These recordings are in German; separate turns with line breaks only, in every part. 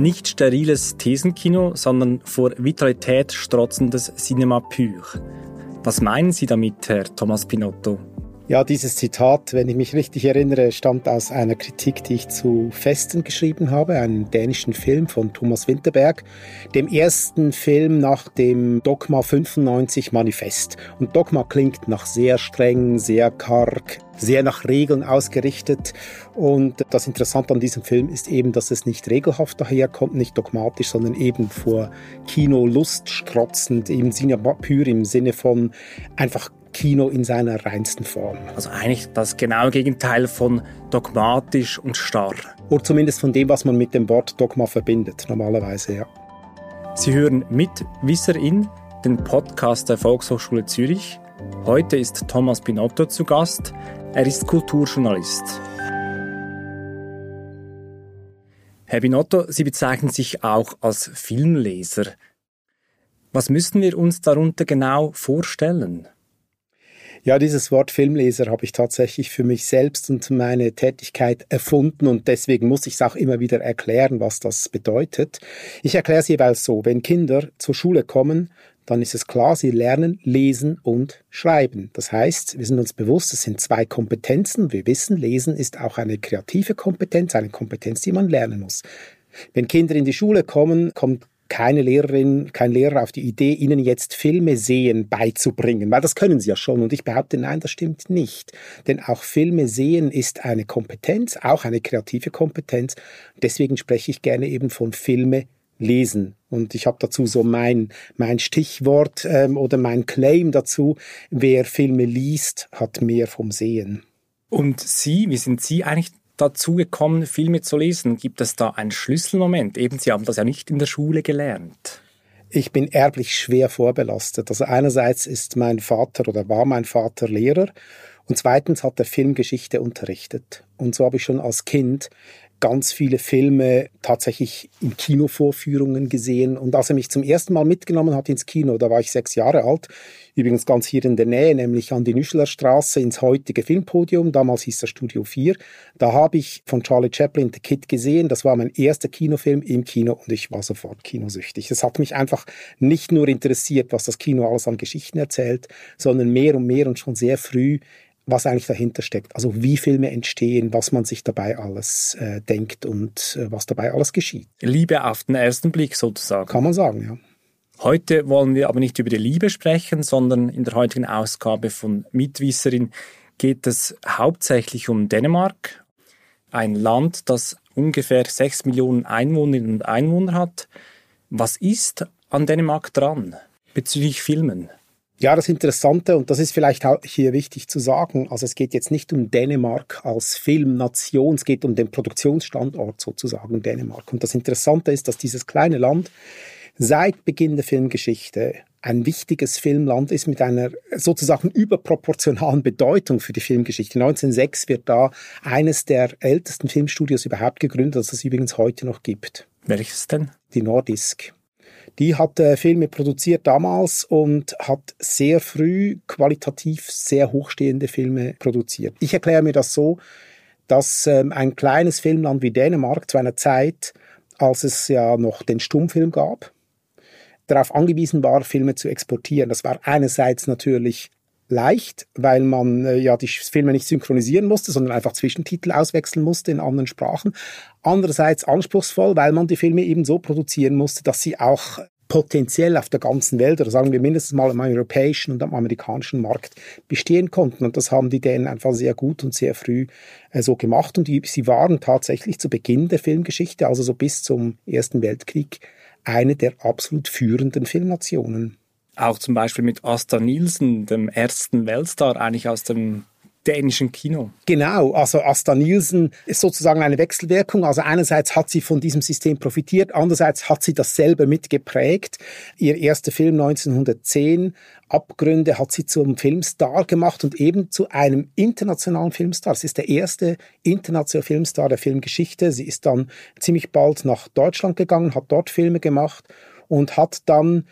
Nicht steriles Thesenkino, sondern vor Vitalität strotzendes Cinema pur. Was meinen Sie damit, Herr Thomas Pinotto?
Ja, dieses Zitat, wenn ich mich richtig erinnere, stammt aus einer Kritik, die ich zu Festen geschrieben habe, einem dänischen Film von Thomas Winterberg, dem ersten Film nach dem Dogma 95 Manifest. Und Dogma klingt nach sehr streng, sehr karg, sehr nach Regeln ausgerichtet. Und das Interessante an diesem Film ist eben, dass es nicht regelhaft daherkommt, nicht dogmatisch, sondern eben vor Kinolust strotzend, eben Cinema pur im Sinne von einfach Kino in seiner reinsten Form.
Also eigentlich das genaue Gegenteil von dogmatisch und starr.
Oder zumindest von dem, was man mit dem Wort Dogma verbindet, normalerweise, ja.
Sie hören mit Wisserin, den Podcast der Volkshochschule Zürich. Heute ist Thomas Pinotto zu Gast. Er ist Kulturjournalist. Herr Binotto, Sie bezeichnen sich auch als Filmleser. Was müssen wir uns darunter genau vorstellen?
Ja, dieses Wort Filmleser habe ich tatsächlich für mich selbst und meine Tätigkeit erfunden und deswegen muss ich es auch immer wieder erklären, was das bedeutet. Ich erkläre es jeweils so, wenn Kinder zur Schule kommen, dann ist es klar, sie lernen lesen und schreiben. Das heißt, wir sind uns bewusst, es sind zwei Kompetenzen. Wir wissen, lesen ist auch eine kreative Kompetenz, eine Kompetenz, die man lernen muss. Wenn Kinder in die Schule kommen, kommt keine Lehrerin, kein Lehrer auf die Idee, ihnen jetzt Filme sehen beizubringen, weil das können sie ja schon. Und ich behaupte, nein, das stimmt nicht. Denn auch Filme sehen ist eine Kompetenz, auch eine kreative Kompetenz. Deswegen spreche ich gerne eben von Filme lesen. Und ich habe dazu so mein, mein Stichwort ähm, oder mein Claim dazu, wer Filme liest, hat mehr vom Sehen.
Und Sie, wie sind Sie eigentlich dazu gekommen, Filme zu lesen? Gibt es da einen Schlüsselmoment? Eben, Sie haben das ja nicht in der Schule gelernt.
Ich bin erblich schwer vorbelastet. Also einerseits ist mein Vater oder war mein Vater Lehrer und zweitens hat er Filmgeschichte unterrichtet. Und so habe ich schon als Kind ganz viele Filme tatsächlich in Kinovorführungen gesehen. Und als er mich zum ersten Mal mitgenommen hat ins Kino, da war ich sechs Jahre alt, übrigens ganz hier in der Nähe, nämlich an die Nüscheler Straße ins heutige Filmpodium, damals hieß das Studio 4. Da habe ich von Charlie Chaplin The Kid gesehen. Das war mein erster Kinofilm im Kino und ich war sofort kinosüchtig. Es hat mich einfach nicht nur interessiert, was das Kino alles an Geschichten erzählt, sondern mehr und mehr und schon sehr früh was eigentlich dahinter steckt. Also wie Filme entstehen, was man sich dabei alles äh, denkt und äh, was dabei alles geschieht.
Liebe auf den ersten Blick sozusagen.
Kann man sagen, ja.
Heute wollen wir aber nicht über die Liebe sprechen, sondern in der heutigen Ausgabe von Mitwisserin geht es hauptsächlich um Dänemark, ein Land, das ungefähr sechs Millionen Einwohnerinnen und Einwohner hat. Was ist an Dänemark dran bezüglich Filmen?
Ja, das Interessante, und das ist vielleicht auch hier wichtig zu sagen, also es geht jetzt nicht um Dänemark als Filmnation, es geht um den Produktionsstandort sozusagen Dänemark. Und das Interessante ist, dass dieses kleine Land seit Beginn der Filmgeschichte ein wichtiges Filmland ist mit einer sozusagen überproportionalen Bedeutung für die Filmgeschichte. 1906 wird da eines der ältesten Filmstudios überhaupt gegründet, das es übrigens heute noch gibt.
Welches denn?
Die Nordisk. Die hat äh, Filme produziert damals und hat sehr früh qualitativ sehr hochstehende Filme produziert. Ich erkläre mir das so, dass ähm, ein kleines Filmland wie Dänemark zu einer Zeit, als es ja noch den Stummfilm gab, darauf angewiesen war, Filme zu exportieren. Das war einerseits natürlich leicht, weil man äh, ja die Filme nicht synchronisieren musste, sondern einfach Zwischentitel auswechseln musste in anderen Sprachen. Andererseits anspruchsvoll, weil man die Filme eben so produzieren musste, dass sie auch potenziell auf der ganzen Welt oder sagen wir mindestens mal am europäischen und am amerikanischen Markt bestehen konnten. Und das haben die Dänen einfach sehr gut und sehr früh äh, so gemacht. Und die, sie waren tatsächlich zu Beginn der Filmgeschichte, also so bis zum Ersten Weltkrieg, eine der absolut führenden Filmnationen
auch zum Beispiel mit Asta Nielsen, dem ersten Weltstar eigentlich aus dem dänischen Kino.
Genau, also Asta Nielsen ist sozusagen eine Wechselwirkung. Also einerseits hat sie von diesem System profitiert, andererseits hat sie das selber mitgeprägt. Ihr erster Film 1910, Abgründe, hat sie zum Filmstar gemacht und eben zu einem internationalen Filmstar. Sie ist der erste internationale Filmstar der Filmgeschichte. Sie ist dann ziemlich bald nach Deutschland gegangen, hat dort Filme gemacht und hat dann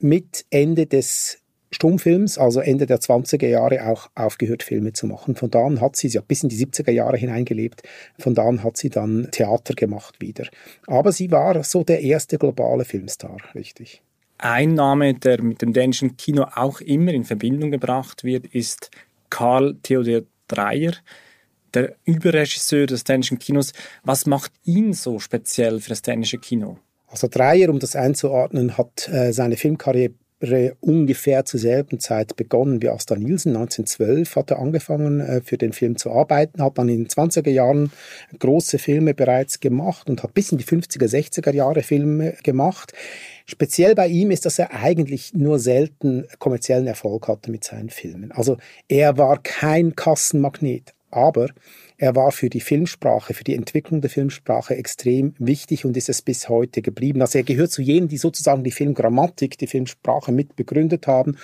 mit Ende des Stummfilms, also Ende der 20er Jahre, auch aufgehört, Filme zu machen. Von da an hat sie, sie hat bis in die 70er Jahre hineingelebt, von da an hat sie dann Theater gemacht wieder. Aber sie war so der erste globale Filmstar, richtig.
Ein Name, der mit dem dänischen Kino auch immer in Verbindung gebracht wird, ist Karl Theodor Dreyer, der Überregisseur des dänischen Kinos. Was macht ihn so speziell für das dänische Kino?
Also Dreyer, um das einzuordnen, hat äh, seine Filmkarriere ungefähr zur selben Zeit begonnen wie Asta Nielsen. 1912 hat er angefangen, äh, für den Film zu arbeiten, hat dann in den 20er Jahren große Filme bereits gemacht und hat bis in die 50er, 60er Jahre Filme gemacht. Speziell bei ihm ist, dass er eigentlich nur selten kommerziellen Erfolg hatte mit seinen Filmen. Also er war kein Kassenmagnet, aber er war für die Filmsprache, für die Entwicklung der Filmsprache extrem wichtig und ist es bis heute geblieben. Also er gehört zu jenen, die sozusagen die Filmgrammatik, die Filmsprache mit begründet haben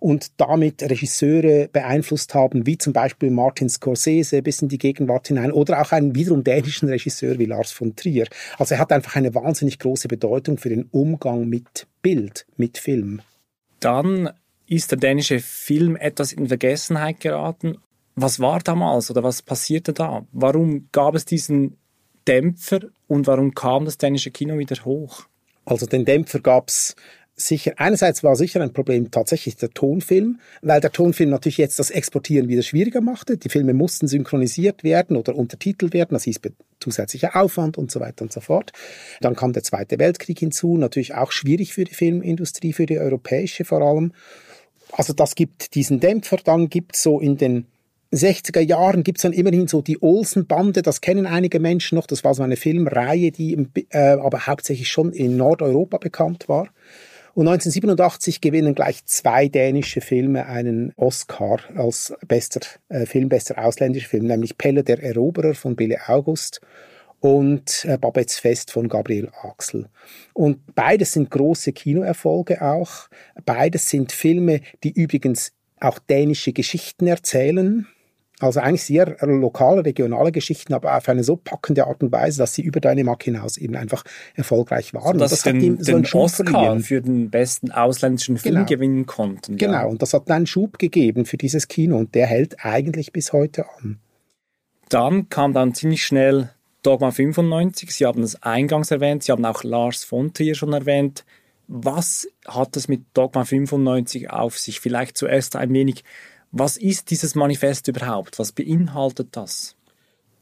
und damit Regisseure beeinflusst haben, wie zum Beispiel Martin Scorsese bis in die Gegenwart hinein oder auch einen wiederum dänischen Regisseur wie Lars von Trier. Also er hat einfach eine wahnsinnig große Bedeutung für den Umgang mit Bild, mit Film.
Dann ist der dänische Film etwas in Vergessenheit geraten was war damals oder was passierte da? Warum gab es diesen Dämpfer und warum kam das dänische Kino wieder hoch?
Also den Dämpfer gab es sicher, einerseits war sicher ein Problem tatsächlich der Tonfilm, weil der Tonfilm natürlich jetzt das Exportieren wieder schwieriger machte. Die Filme mussten synchronisiert werden oder untertitelt werden, das hieß zusätzlicher Aufwand und so weiter und so fort. Dann kam der Zweite Weltkrieg hinzu, natürlich auch schwierig für die Filmindustrie, für die europäische vor allem. Also das gibt diesen Dämpfer, dann gibt es so in den 60er Jahren gibt's dann immerhin so die Olsen-Bande, das kennen einige Menschen noch. Das war so eine Filmreihe, die äh, aber hauptsächlich schon in Nordeuropa bekannt war. Und 1987 gewinnen gleich zwei dänische Filme einen Oscar als bester äh, Film, bester ausländischer Film, nämlich Pelle der Eroberer von Bille August und äh, Babets Fest von Gabriel Axel. Und beides sind große Kinoerfolge auch. Beides sind Filme, die übrigens auch dänische Geschichten erzählen. Also eigentlich sehr lokale, regionale Geschichten, aber auf eine so packende Art und Weise, dass sie über Dänemark hinaus eben einfach erfolgreich waren.
So, dass das den, hat ihm so den Oscar verliehen. für den besten ausländischen Film genau. gewinnen konnten.
Genau, ja. und das hat einen Schub gegeben für dieses Kino und der hält eigentlich bis heute an.
Dann kam dann ziemlich schnell Dogma 95. Sie haben es eingangs erwähnt, Sie haben auch Lars von Trier schon erwähnt. Was hat es mit Dogma 95 auf sich? Vielleicht zuerst ein wenig was ist dieses Manifest überhaupt? Was beinhaltet das?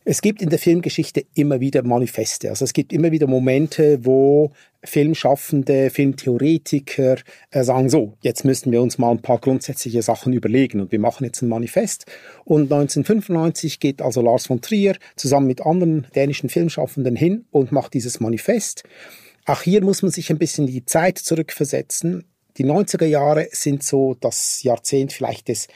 Es gibt in der Filmgeschichte immer wieder Manifeste. Also es gibt immer wieder Momente, wo Filmschaffende, Filmtheoretiker äh, sagen, so, jetzt müssen wir uns mal ein paar grundsätzliche Sachen überlegen und wir machen jetzt ein Manifest. Und 1995 geht also Lars von Trier zusammen mit anderen dänischen Filmschaffenden hin und macht dieses Manifest. Auch hier muss man sich ein bisschen die Zeit zurückversetzen. Die 90er Jahre sind so das Jahrzehnt vielleicht des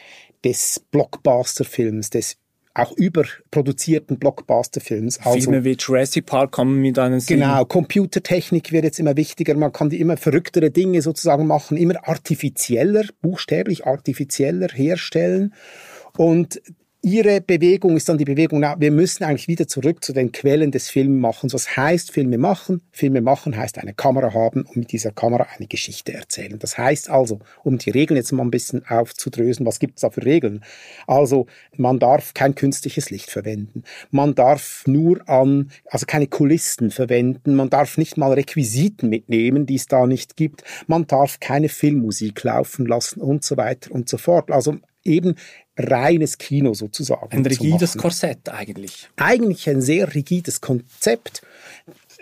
des Blockbuster-Films, des auch überproduzierten Blockbuster-Films.
Also, Filme wie Jurassic Park kommen mit einem
Sinn. Genau, Computertechnik wird jetzt immer wichtiger, man kann die immer verrücktere Dinge sozusagen machen, immer artifizieller, buchstäblich artifizieller herstellen. Und ihre Bewegung ist dann die Bewegung, na, wir müssen eigentlich wieder zurück zu den Quellen des Filmemachens. Was heißt Filme machen? Filme machen heißt eine Kamera haben und mit dieser Kamera eine Geschichte erzählen. Das heißt also, um die Regeln jetzt mal ein bisschen aufzudrösen, was gibt es da für Regeln? Also, man darf kein künstliches Licht verwenden. Man darf nur an, also keine Kulissen verwenden. Man darf nicht mal Requisiten mitnehmen, die es da nicht gibt. Man darf keine Filmmusik laufen lassen und so weiter und so fort. Also eben reines Kino sozusagen.
Ein rigides Korsett eigentlich.
Eigentlich ein sehr rigides Konzept,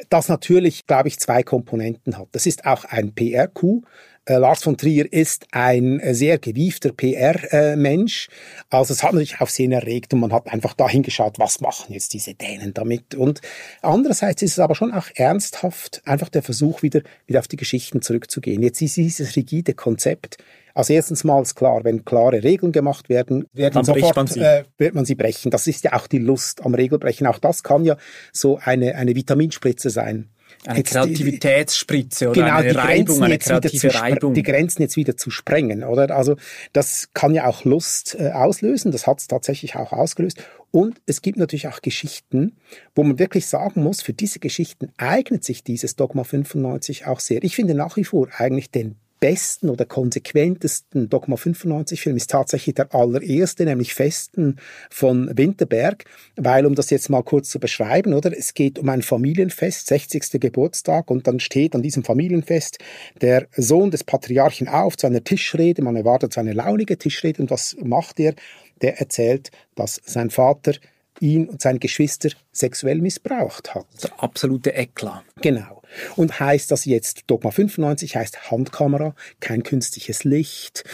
das natürlich, glaube ich, zwei Komponenten hat. Das ist auch ein PR-Coup. Äh, Lars von Trier ist ein äh, sehr gewiefter PR-Mensch. Äh, also es hat natürlich auch Sinn erregt und man hat einfach dahin geschaut, was machen jetzt diese Dänen damit. Und andererseits ist es aber schon auch ernsthaft einfach der Versuch, wieder, wieder auf die Geschichten zurückzugehen. Jetzt ist dieses rigide Konzept also erstens mal ist klar, wenn klare Regeln gemacht werden, werden sofort, man äh, wird man sie brechen. Das ist ja auch die Lust am Regelbrechen. Auch das kann ja so eine, eine Vitaminspritze sein.
Eine jetzt Kreativitätsspritze oder
genau,
eine
Reibung, eine kreative Reibung. Die Grenzen jetzt wieder zu sprengen, oder? Also das kann ja auch Lust äh, auslösen. Das hat es tatsächlich auch ausgelöst. Und es gibt natürlich auch Geschichten, wo man wirklich sagen muss, für diese Geschichten eignet sich dieses Dogma 95 auch sehr. Ich finde nach wie vor eigentlich den besten oder konsequentesten Dogma 95 Film ist tatsächlich der allererste, nämlich Festen von Winterberg, weil um das jetzt mal kurz zu beschreiben, oder? Es geht um ein Familienfest, 60. Geburtstag und dann steht an diesem Familienfest der Sohn des Patriarchen auf zu einer Tischrede, man erwartet so eine launige Tischrede und was macht er? Der erzählt, dass sein Vater ihn und seine Geschwister sexuell missbraucht hat.
Der absolute Eklat.
Genau. Und heißt das jetzt, Dogma 95 heißt Handkamera, kein künstliches Licht.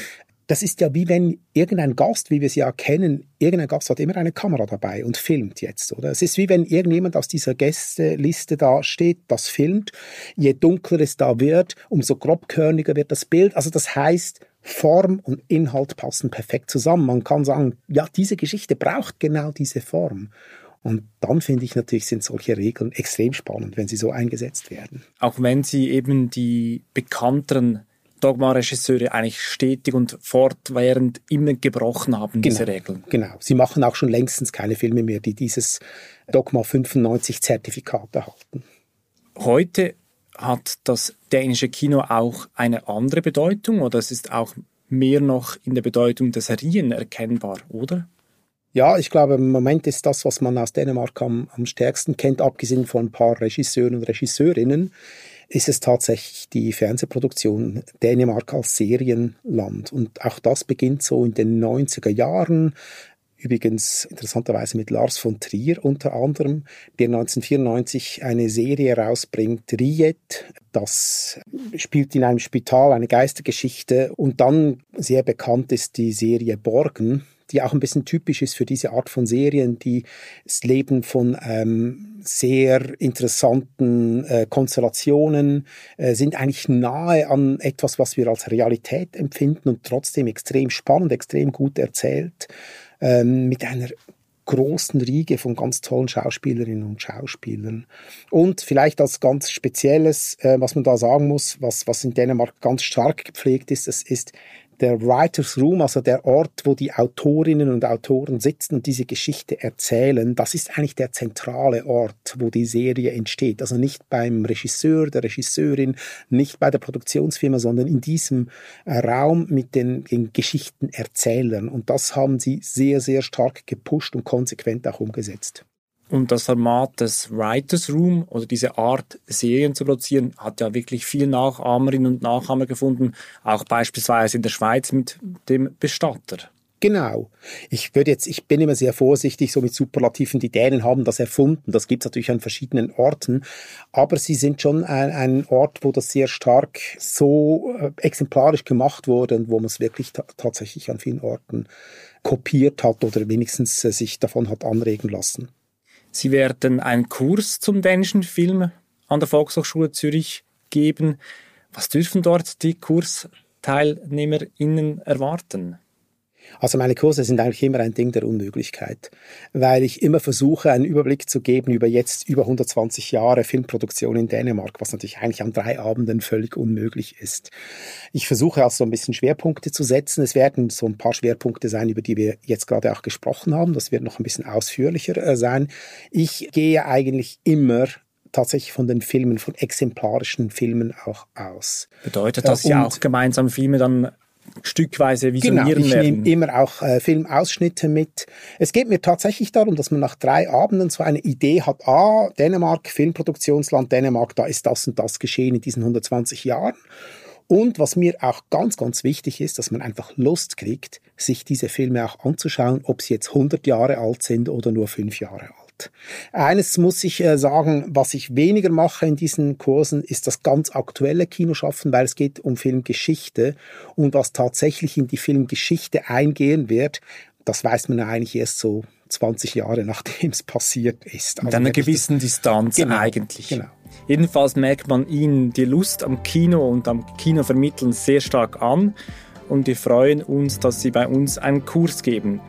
Das ist ja wie wenn irgendein Gast, wie wir es ja kennen, irgendein Gast hat immer eine Kamera dabei und filmt jetzt, oder? Es ist wie wenn irgendjemand aus dieser Gästeliste da steht, das filmt. Je dunkler es da wird, umso grobkörniger wird das Bild. Also das heißt, Form und Inhalt passen perfekt zusammen. Man kann sagen, ja, diese Geschichte braucht genau diese Form. Und dann finde ich natürlich, sind solche Regeln extrem spannend, wenn sie so eingesetzt werden.
Auch wenn sie eben die bekannteren Dogma-Regisseure eigentlich stetig und fortwährend immer gebrochen haben,
genau,
diese Regeln.
Genau. Sie machen auch schon längstens keine Filme mehr, die dieses Dogma 95 Zertifikat erhalten.
Heute hat das dänische Kino auch eine andere Bedeutung oder es ist auch mehr noch in der Bedeutung der Serien erkennbar, oder?
Ja, ich glaube, im Moment ist das, was man aus Dänemark am, am stärksten kennt, abgesehen von ein paar Regisseuren und Regisseurinnen, ist es tatsächlich die Fernsehproduktion Dänemark als Serienland. Und auch das beginnt so in den 90er Jahren Übrigens interessanterweise mit Lars von Trier unter anderem, der 1994 eine Serie rausbringt, Riet. Das spielt in einem Spital eine Geistergeschichte und dann sehr bekannt ist die Serie Borgen, die auch ein bisschen typisch ist für diese Art von Serien, die das Leben von ähm, sehr interessanten äh, Konstellationen äh, sind eigentlich nahe an etwas, was wir als Realität empfinden und trotzdem extrem spannend, extrem gut erzählt ähm, mit einer großen Riege von ganz tollen Schauspielerinnen und Schauspielern. Und vielleicht als ganz Spezielles, äh, was man da sagen muss, was, was in Dänemark ganz stark gepflegt ist, das ist der Writers Room, also der Ort, wo die Autorinnen und Autoren sitzen und diese Geschichte erzählen, das ist eigentlich der zentrale Ort, wo die Serie entsteht. Also nicht beim Regisseur, der Regisseurin, nicht bei der Produktionsfirma, sondern in diesem äh, Raum mit den, den Geschichten erzählen. Und das haben sie sehr, sehr stark gepusht und konsequent auch umgesetzt.
Und das Format des Writers Room oder diese Art Serien zu produzieren, hat ja wirklich viele Nachahmerinnen und Nachahmer gefunden, auch beispielsweise in der Schweiz mit dem Bestatter.
Genau. Ich würde jetzt, ich bin immer sehr vorsichtig so mit Superlativen. Die Dänen haben das erfunden. Das gibt es natürlich an verschiedenen Orten. Aber sie sind schon ein, ein Ort, wo das sehr stark so äh, exemplarisch gemacht wurde und wo man es wirklich tatsächlich an vielen Orten kopiert hat oder wenigstens äh, sich davon hat anregen lassen.
Sie werden einen Kurs zum dänischen Film an der Volkshochschule Zürich geben. Was dürfen dort die KursteilnehmerInnen erwarten?
Also meine Kurse sind eigentlich immer ein Ding der Unmöglichkeit, weil ich immer versuche, einen Überblick zu geben über jetzt über 120 Jahre Filmproduktion in Dänemark, was natürlich eigentlich an drei Abenden völlig unmöglich ist. Ich versuche also ein bisschen Schwerpunkte zu setzen. Es werden so ein paar Schwerpunkte sein, über die wir jetzt gerade auch gesprochen haben. Das wird noch ein bisschen ausführlicher äh, sein. Ich gehe eigentlich immer tatsächlich von den Filmen, von exemplarischen Filmen auch aus.
Bedeutet das ja auch gemeinsam Filme dann stückweise visionieren
genau, ich nehme immer auch äh, Filmausschnitte mit. Es geht mir tatsächlich darum, dass man nach drei Abenden so eine Idee hat, ah, Dänemark, Filmproduktionsland Dänemark, da ist das und das geschehen in diesen 120 Jahren. Und was mir auch ganz, ganz wichtig ist, dass man einfach Lust kriegt, sich diese Filme auch anzuschauen, ob sie jetzt 100 Jahre alt sind oder nur fünf Jahre alt. Eines muss ich äh, sagen, was ich weniger mache in diesen Kursen, ist das ganz aktuelle Kinoschaffen, weil es geht um Filmgeschichte und was tatsächlich in die Filmgeschichte eingehen wird, das weiß man eigentlich erst so 20 Jahre nachdem es passiert ist.
Mit also einer gewissen Distanz genau, eigentlich. Genau. Jedenfalls merkt man ihnen die Lust am Kino und am Kinovermitteln sehr stark an und wir freuen uns, dass sie bei uns einen Kurs geben.